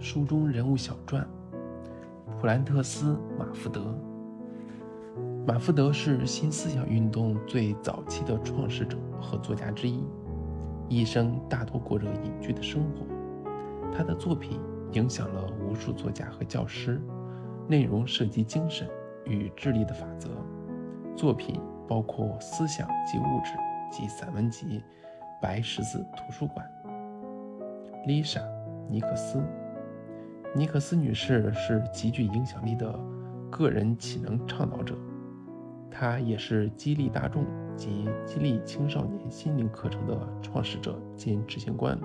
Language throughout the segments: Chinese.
书中人物小传：普兰特斯·马福德。马福德是新思想运动最早期的创始者和作家之一，一生大多过着隐居的生活。他的作品影响了无数作家和教师，内容涉及精神与智力的法则。作品包括《思想及物质》及散文集《白十字图书馆》。丽莎·尼克斯。尼克斯女士是极具影响力的个人启能倡导者，她也是激励大众及激励青少年心灵课程的创始者兼执行官。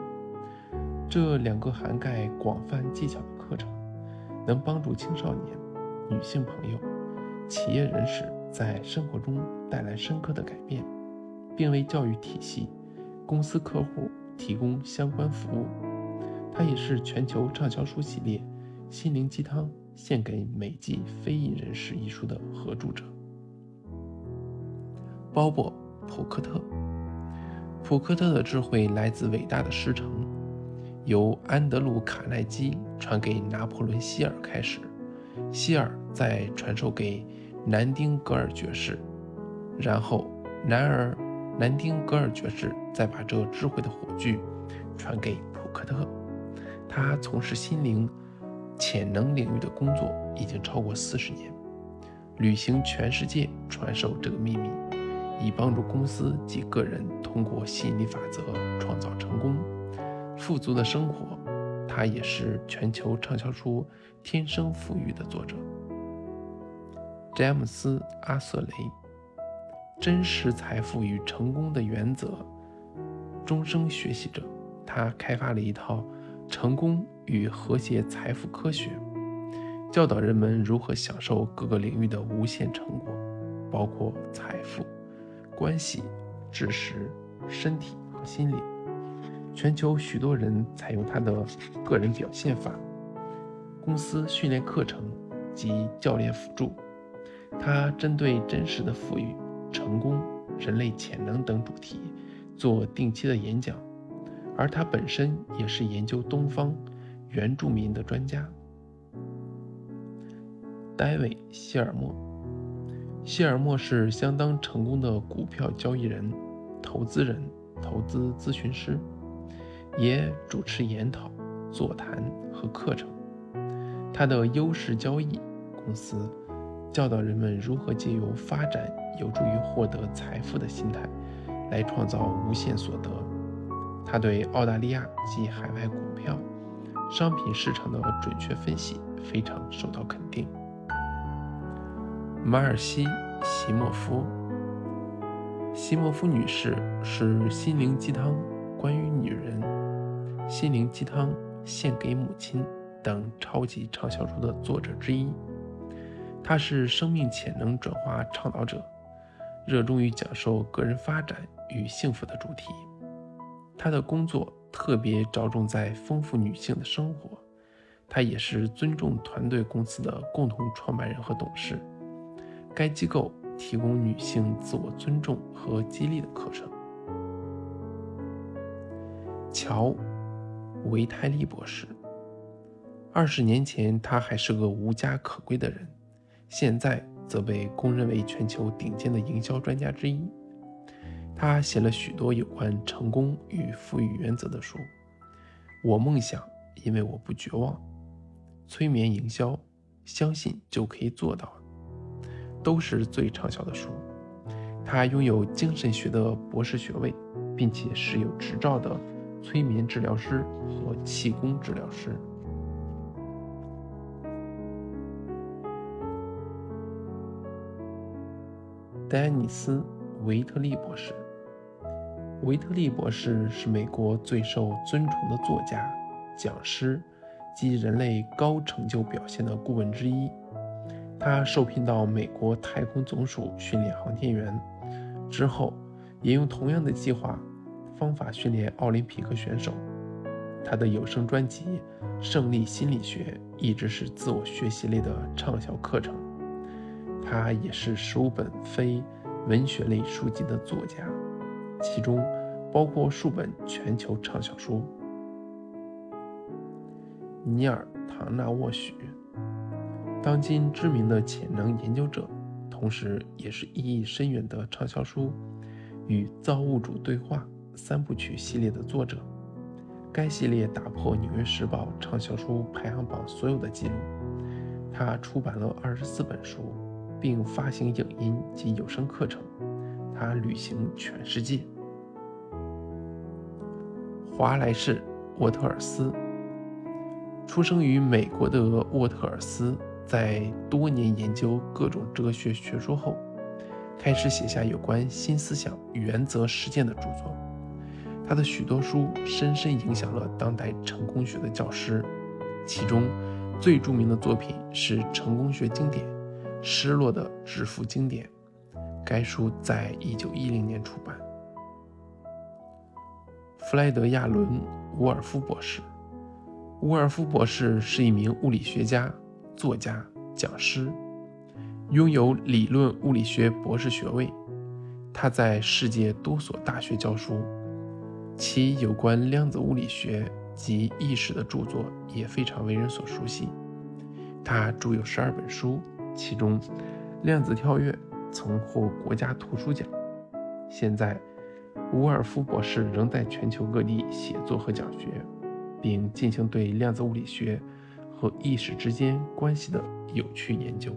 这两个涵盖广泛技巧的课程，能帮助青少年、女性朋友、企业人士在生活中带来深刻的改变，并为教育体系、公司客户提供相关服务。他也是全球畅销书系列《心灵鸡汤：献给美籍非裔人士》一书的合著者。鲍勃·普克特。普克特的智慧来自伟大的师承，由安德鲁·卡耐基传给拿破仑·希尔开始，希尔再传授给南丁格尔爵士，然后南而南丁格尔爵士再把这智慧的火炬传给普克特。他从事心灵潜能领域的工作已经超过四十年，旅行全世界传授这个秘密，以帮助公司及个人通过吸引力法则创造成功、富足的生活。他也是全球畅销书《天生富裕》的作者。詹姆斯·阿瑟雷，真实财富与成功的原则，终生学习者，他开发了一套。成功与和谐财富科学，教导人们如何享受各个领域的无限成果，包括财富、关系、知识、身体和心理。全球许多人采用他的个人表现法、公司训练课程及教练辅助。他针对真实的富裕、成功、人类潜能等主题做定期的演讲。而他本身也是研究东方原住民的专家。戴维·希尔默，希尔默是相当成功的股票交易人、投资人、投资咨询师，也主持研讨、座谈和课程。他的优势交易公司教导人们如何借由发展有助于获得财富的心态，来创造无限所得。他对澳大利亚及海外股票、商品市场的准确分析非常受到肯定。马尔西·席莫夫，席莫夫女士是《心灵鸡汤：关于女人》《心灵鸡汤：献给母亲》等超级畅销书的作者之一。她是生命潜能转化倡导者，热衷于讲授个人发展与幸福的主题。他的工作特别着重在丰富女性的生活，他也是尊重团队公司的共同创办人和董事。该机构提供女性自我尊重和激励的课程。乔·维泰利博士，二十年前他还是个无家可归的人，现在则被公认为全球顶尖的营销专家之一。他写了许多有关成功与富裕原则的书，《我梦想，因为我不绝望》，《催眠营销，相信就可以做到》，都是最畅销的书。他拥有精神学的博士学位，并且是有执照的催眠治疗师和气功治疗师。丹尼斯·维特利博士。维特利博士是美国最受尊崇的作家、讲师及人类高成就表现的顾问之一。他受聘到美国太空总署训练航天员，之后也用同样的计划方法训练奥林匹克选手。他的有声专辑《胜利心理学》一直是自我学习类的畅销课程。他也是十五本非文学类书籍的作家。其中包括数本全球畅销书。尼尔·唐纳沃许，当今知名的潜能研究者，同时也是意义深远的畅销书《与造物主对话》三部曲系列的作者。该系列打破《纽约时报》畅销书排行榜所有的记录。他出版了二十四本书，并发行影音及有声课程。他旅行全世界。华莱士·沃特尔斯出生于美国的沃特尔斯，在多年研究各种哲学学说后，开始写下有关新思想原则实践的著作。他的许多书深深影响了当代成功学的教师，其中最著名的作品是成功学经典《失落的致富经典》。该书在一九一零年出版。弗莱德·亚伦·伍尔夫博士，伍尔夫博士是一名物理学家、作家、讲师，拥有理论物理学博士学位。他在世界多所大学教书。其有关量子物理学及意识的著作也非常为人所熟悉。他著有十二本书，其中《量子跳跃》曾获国家图书奖。现在，伍尔夫博士仍在全球各地写作和讲学，并进行对量子物理学和意识之间关系的有趣研究。